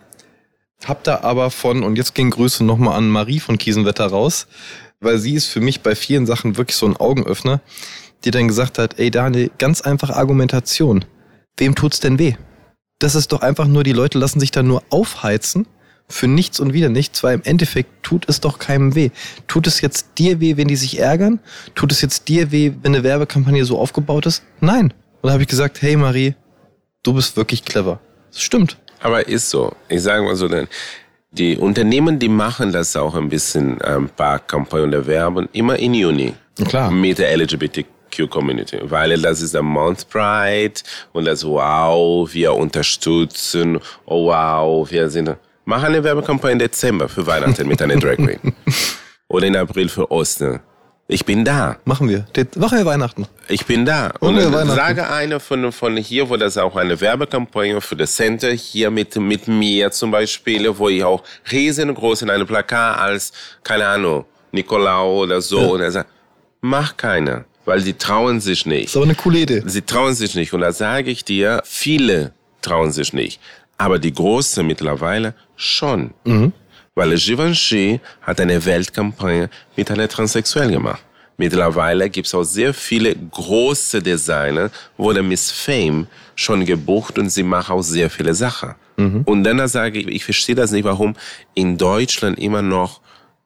Hab da aber von, und jetzt gehen Grüße nochmal an Marie von Kiesenwetter raus, weil sie ist für mich bei vielen Sachen wirklich so ein Augenöffner, die dann gesagt hat, ey Daniel, ganz einfach Argumentation. Wem tut's denn weh? Das ist doch einfach nur, die Leute lassen sich da nur aufheizen für nichts und wieder nichts, weil im Endeffekt tut es doch keinem weh. Tut es jetzt dir weh, wenn die sich ärgern? Tut es jetzt dir weh, wenn eine Werbekampagne so aufgebaut ist? Nein. Und da habe ich gesagt, hey Marie, du bist wirklich clever. Das stimmt. Aber ist so. Ich sage mal so, denn die Unternehmen, die machen das auch ein bisschen, ein paar Kampagnen der Werbung, immer in Juni. Klar. Mit der LGBTQ-Community, weil das ist der Month Pride und das Wow, wir unterstützen, oh wow, wir sind Mach eine Werbekampagne im Dezember für Weihnachten mit einer Drag Queen. Oder in April für Ostern. Ich bin da. Machen wir. Machen wir Weihnachten. Ich bin da. Und wir Weihnachten. sage einer von, von hier, wo das auch eine Werbekampagne für das Center hier mit, mit mir zum Beispiel, wo ich auch riesengroß in einem Plakat als, keine Ahnung, Nicolau oder so. Ja. Und er sagt, mach keiner. Weil sie trauen sich nicht. Das ist aber eine coole Idee. Sie trauen sich nicht. Und da sage ich dir, viele trauen sich nicht. Aber die Große mittlerweile schon. Mhm. Weil Givenchy hat eine Weltkampagne mit einer Transsexuellen gemacht. Mittlerweile gibt es auch sehr viele große Designer, wo der Miss Fame schon gebucht und sie macht auch sehr viele Sachen. Mhm. Und dann sage ich, ich verstehe das nicht, warum in Deutschland immer noch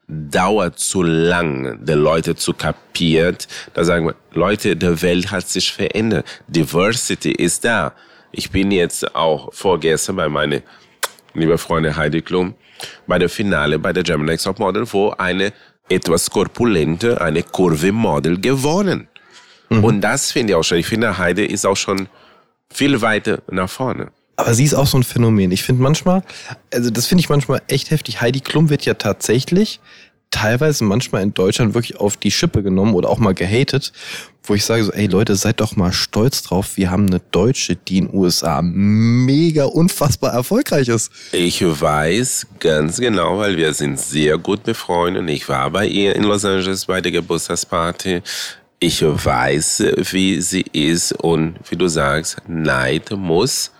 dauert zu lang, die Leute zu kapiert. Da sagen wir, Leute, die Welt hat sich verändert. Diversity ist da. Ich bin jetzt auch vorgestern bei meiner lieben Freundin Heidi Klum bei der Finale bei der German Next Top Model, wo eine etwas korpulente, eine Kurve-Model gewonnen. Mhm. Und das finde ich auch schon. Ich finde, Heidi ist auch schon viel weiter nach vorne. Aber sie ist auch so ein Phänomen. Ich finde manchmal, also das finde ich manchmal echt heftig. Heidi Klum wird ja tatsächlich teilweise manchmal in Deutschland wirklich auf die Schippe genommen oder auch mal gehatet, wo ich sage so, ey Leute, seid doch mal stolz drauf, wir haben eine Deutsche, die in den USA mega unfassbar erfolgreich ist. Ich weiß ganz genau, weil wir sind sehr gut befreundet. Ich war bei ihr in Los Angeles bei der Geburtstagsparty. Ich weiß, wie sie ist und wie du sagst, Neid muss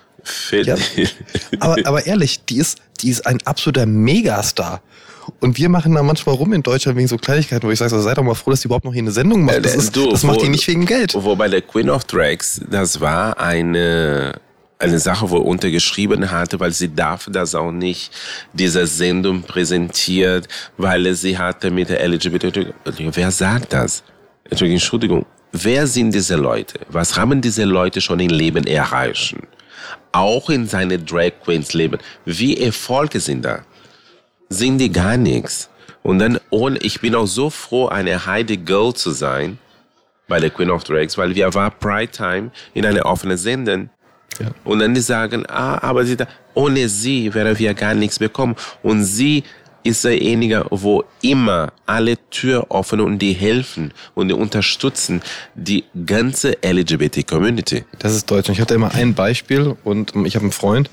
ja. aber, aber ehrlich, die ist, die ist ein absoluter Megastar. Und wir machen da manchmal rum in Deutschland wegen so Kleinigkeiten, wo ich sage, so, sei doch mal froh, dass die überhaupt noch hier eine Sendung macht. Das, ist, das macht die nicht wegen Geld. Wo bei der Queen of Drags, das war eine, eine Sache, wo er untergeschrieben hatte, weil sie darf das auch nicht, diese Sendung präsentiert, weil sie hatte mit der LGBT. Wer sagt das? Entschuldigung, wer sind diese Leute? Was haben diese Leute schon im Leben erreichen? Auch in seine Drag Queens Leben. Wie Erfolge sind da? Sind die gar nichts. Und dann, und ich bin auch so froh, eine Heidi Girl zu sein bei der Queen of Drags, weil wir war Pride Time in einer offenen Sendung. Ja. Und dann die sagen, ah, aber sie da, ohne sie wären wir gar nichts bekommen. Und sie ist derjenige, wo immer alle Türen offen und die helfen und die unterstützen die ganze LGBT-Community. Das ist Deutsch. Ich hatte immer ein Beispiel und ich habe einen Freund,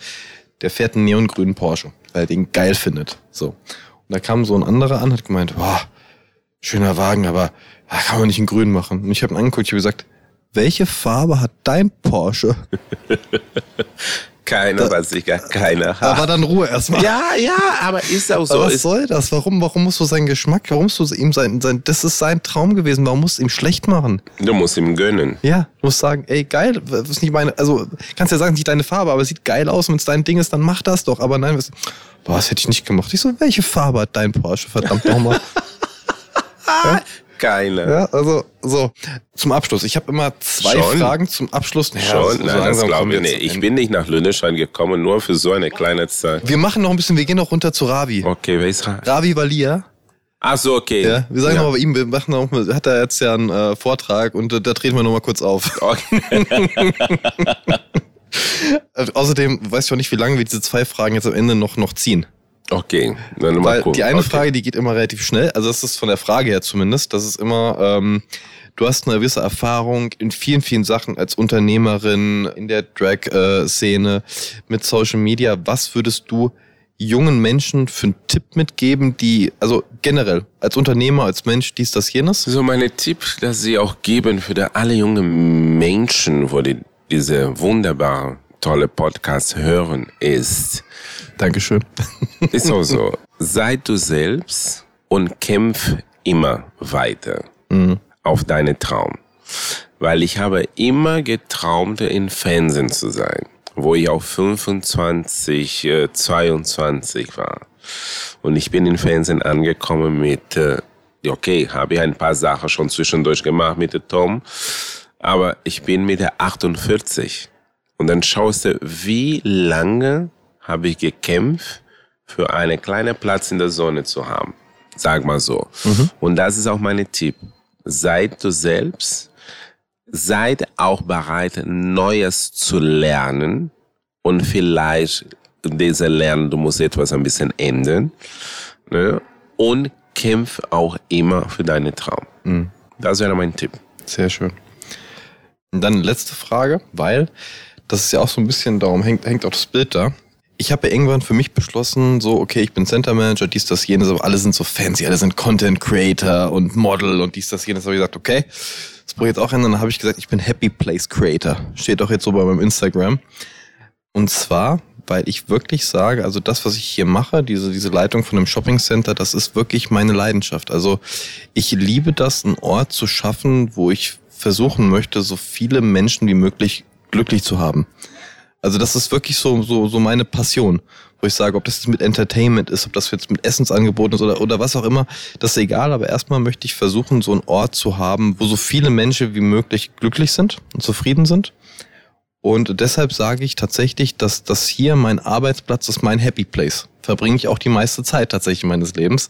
der fährt einen neongrünen Porsche weil er den geil findet. So. Und da kam so ein anderer an, hat gemeint, boah, schöner Wagen, aber da kann man nicht in grün machen. Und ich habe ihn angeguckt, ich habe gesagt, welche Farbe hat dein Porsche? Keine, da, was ich gar keine habe. Aber dann Ruhe erstmal. Ja, ja, aber ist auch so. Aber was ist soll das? Warum, warum musst du seinen Geschmack, warum musst du ihm sein, sein, das ist sein Traum gewesen, warum musst du ihm schlecht machen? Du musst ihm gönnen. Ja, du musst sagen, ey, geil, das ist nicht meine, also, kannst ja sagen, nicht deine Farbe, aber es sieht geil aus, wenn es dein Ding ist, dann mach das doch. Aber nein, was, boah, das hätte ich nicht gemacht. Ich so, welche Farbe hat dein Porsche? Verdammt nochmal. ja? Keine. Ja, also so zum Abschluss. Ich habe immer zwei Schon? Fragen zum Abschluss. Ja, Schon, so nein, das glaube ich nicht. Ich bin nicht nach Lünneschein gekommen, nur für so eine kleine Zeit. Wir machen noch ein bisschen, wir gehen noch runter zu Ravi. Okay, wer ist Ravi? Ravi Valia. Ach so, okay. Ja, wir sagen ja. noch bei ihm, wir machen noch, hat er jetzt ja einen äh, Vortrag und äh, da treten wir noch mal kurz auf. Okay. Außerdem weiß ich auch nicht, wie lange wir diese zwei Fragen jetzt am Ende noch, noch ziehen. Okay, dann mal Weil gucken. Die eine okay. Frage, die geht immer relativ schnell. Also das ist von der Frage her zumindest. Das ist immer, ähm, du hast eine gewisse Erfahrung in vielen, vielen Sachen als Unternehmerin in der Drag-Szene mit Social Media. Was würdest du jungen Menschen für einen Tipp mitgeben, die, also generell, als Unternehmer, als Mensch, dies, das, jenes? So meine Tipp, dass sie auch geben für alle jungen Menschen, wo die diese wunderbare, tolle Podcast hören, ist, Dankeschön. Ist auch so. Sei du selbst und kämpf immer weiter mhm. auf deinen Traum. Weil ich habe immer geträumt, in Fernsehen zu sein, wo ich auch 25, äh, 22 war. Und ich bin in Fernsehen angekommen mit, äh, okay, habe ich ein paar Sachen schon zwischendurch gemacht mit Tom, aber ich bin mit der 48. Und dann schaust du, wie lange habe ich gekämpft, für einen kleinen Platz in der Sonne zu haben. Sag mal so. Mhm. Und das ist auch mein Tipp. Seid du selbst, seid auch bereit, Neues zu lernen und vielleicht diese Lernen, du musst etwas ein bisschen ändern. Ne? Und kämpf auch immer für deinen Traum. Mhm. Das wäre mein Tipp. Sehr schön. Und dann letzte Frage, weil das ist ja auch so ein bisschen, darum hängt, hängt auch das Bild da ich habe ja irgendwann für mich beschlossen, so, okay, ich bin Center Manager, dies, das, jenes, aber alle sind so fancy, alle sind Content Creator und Model und dies, das, jenes. Habe ich gesagt, okay, das brauche ich jetzt auch ändern. Dann habe ich gesagt, ich bin Happy Place Creator. Steht auch jetzt so bei meinem Instagram. Und zwar, weil ich wirklich sage, also das, was ich hier mache, diese, diese Leitung von einem Shopping Center, das ist wirklich meine Leidenschaft. Also ich liebe das, einen Ort zu schaffen, wo ich versuchen möchte, so viele Menschen wie möglich glücklich zu haben. Also das ist wirklich so, so, so meine Passion, wo ich sage, ob das jetzt mit Entertainment ist, ob das jetzt mit Essensangeboten ist oder, oder was auch immer, das ist egal, aber erstmal möchte ich versuchen, so einen Ort zu haben, wo so viele Menschen wie möglich glücklich sind und zufrieden sind. Und deshalb sage ich tatsächlich, dass das hier mein Arbeitsplatz ist, mein Happy Place. Verbringe ich auch die meiste Zeit tatsächlich meines Lebens.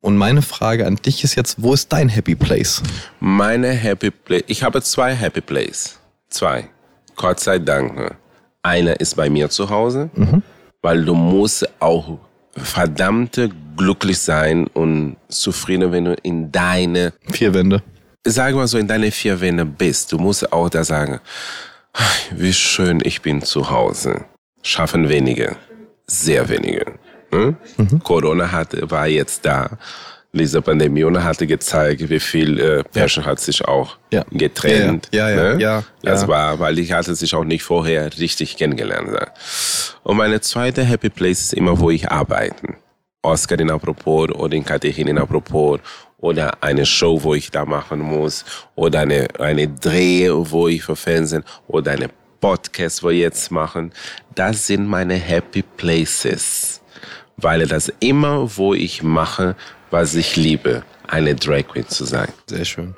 Und meine Frage an dich ist jetzt, wo ist dein Happy Place? Meine Happy Place, ich habe zwei Happy Place. Zwei. Gott sei Dank. Ne? Einer ist bei mir zu Hause, mhm. weil du musst auch verdammte glücklich sein und zufrieden, wenn du in deine vier Wände, sag mal so, in deine vier Wände bist. Du musst auch da sagen, wie schön ich bin zu Hause. Schaffen wenige, sehr wenige. Hm? Mhm. Corona hatte, war jetzt da diese Pandemie und hatte gezeigt, wie viel äh, Pärchen ja. hat sich auch ja. getrennt. Ja, ja, ja. Ne? ja das war, weil ich hatte sich auch nicht vorher richtig kennengelernt. Und meine zweite Happy Place ist immer, wo ich arbeite. Oscar in Apropos oder in Katechin in Apropos oder eine Show, wo ich da machen muss oder eine, eine Dreh, wo ich für Fernsehen oder eine Podcast, wo ich jetzt machen. Das sind meine Happy Places, weil das immer, wo ich mache, was ich liebe, eine Drag Queen zu sein. Sehr schön.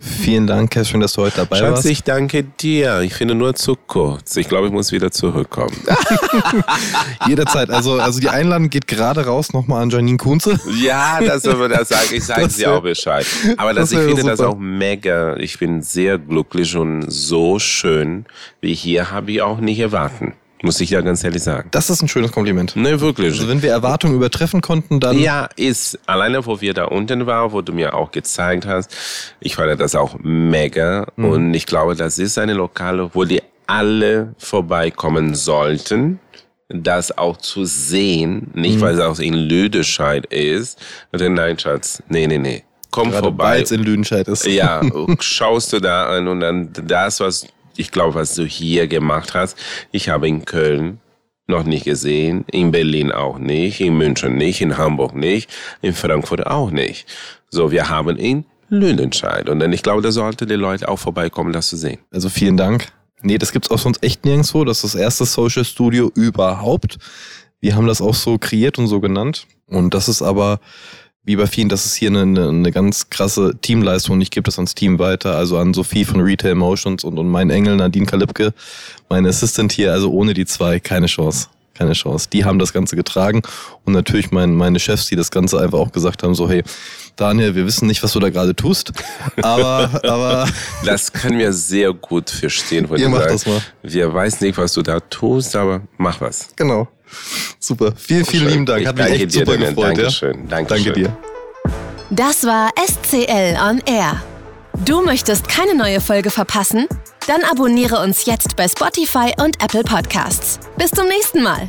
Vielen Dank, Catherine, dass du heute dabei Schatz, warst. ich danke dir. Ich finde nur zu kurz. Ich glaube, ich muss wieder zurückkommen. Jederzeit. Also, also die Einladung geht gerade raus nochmal an Janine Kunze. Ja, das, das sage ich, sage sie auch Bescheid. Aber das, das ich finde super. das auch mega. Ich bin sehr glücklich und so schön wie hier habe ich auch nicht erwarten. Muss ich ja ganz ehrlich sagen. Das ist ein schönes Kompliment. Ne, wirklich. Also wenn wir Erwartungen übertreffen konnten, dann... Ja, ist. Alleine, wo wir da unten waren, wo du mir auch gezeigt hast, ich fand das auch mega. Mhm. Und ich glaube, das ist eine Lokale, wo die alle vorbeikommen sollten das auch zu sehen, nicht mhm. weil es auch in Lüdescheid ist. Nein, Schatz, nee, nee, nee. Komm Gerade vorbei. Weil es in Lüdenscheid ist. Ja, schaust du da an und dann das, was ich glaube, was du hier gemacht hast, ich habe in Köln noch nicht gesehen, in Berlin auch nicht, in München nicht, in Hamburg nicht, in Frankfurt auch nicht. So, wir haben in Lüdenscheid. Und dann, ich glaube, da sollten die Leute auch vorbeikommen, das zu sehen. Also vielen Dank. Nee, das gibt's auch sonst echt nirgendwo. Das ist das erste Social Studio überhaupt. Wir haben das auch so kreiert und so genannt. Und das ist aber wie bei vielen, das ist hier eine, eine ganz krasse Teamleistung. Ich gebe das ans Team weiter, also an Sophie von Retail Motions und, und mein Engel Nadine Kalipke, meine Assistant hier. Also ohne die zwei keine Chance. Keine Chance. Die haben das Ganze getragen und natürlich mein, meine Chefs, die das Ganze einfach auch gesagt haben, so hey, Daniel, wir wissen nicht, was du da gerade tust, aber, aber. Das können wir sehr gut verstehen, Ihr macht das mal. Wir weiß nicht, was du da tust, aber mach was. Genau. Super. Vielen, vielen lieben Dank. Hat mich echt dir, super gefreut. Dankeschön. Ja? Dankeschön. Danke dir. Das war SCL on Air. Du möchtest keine neue Folge verpassen? Dann abonniere uns jetzt bei Spotify und Apple Podcasts. Bis zum nächsten Mal.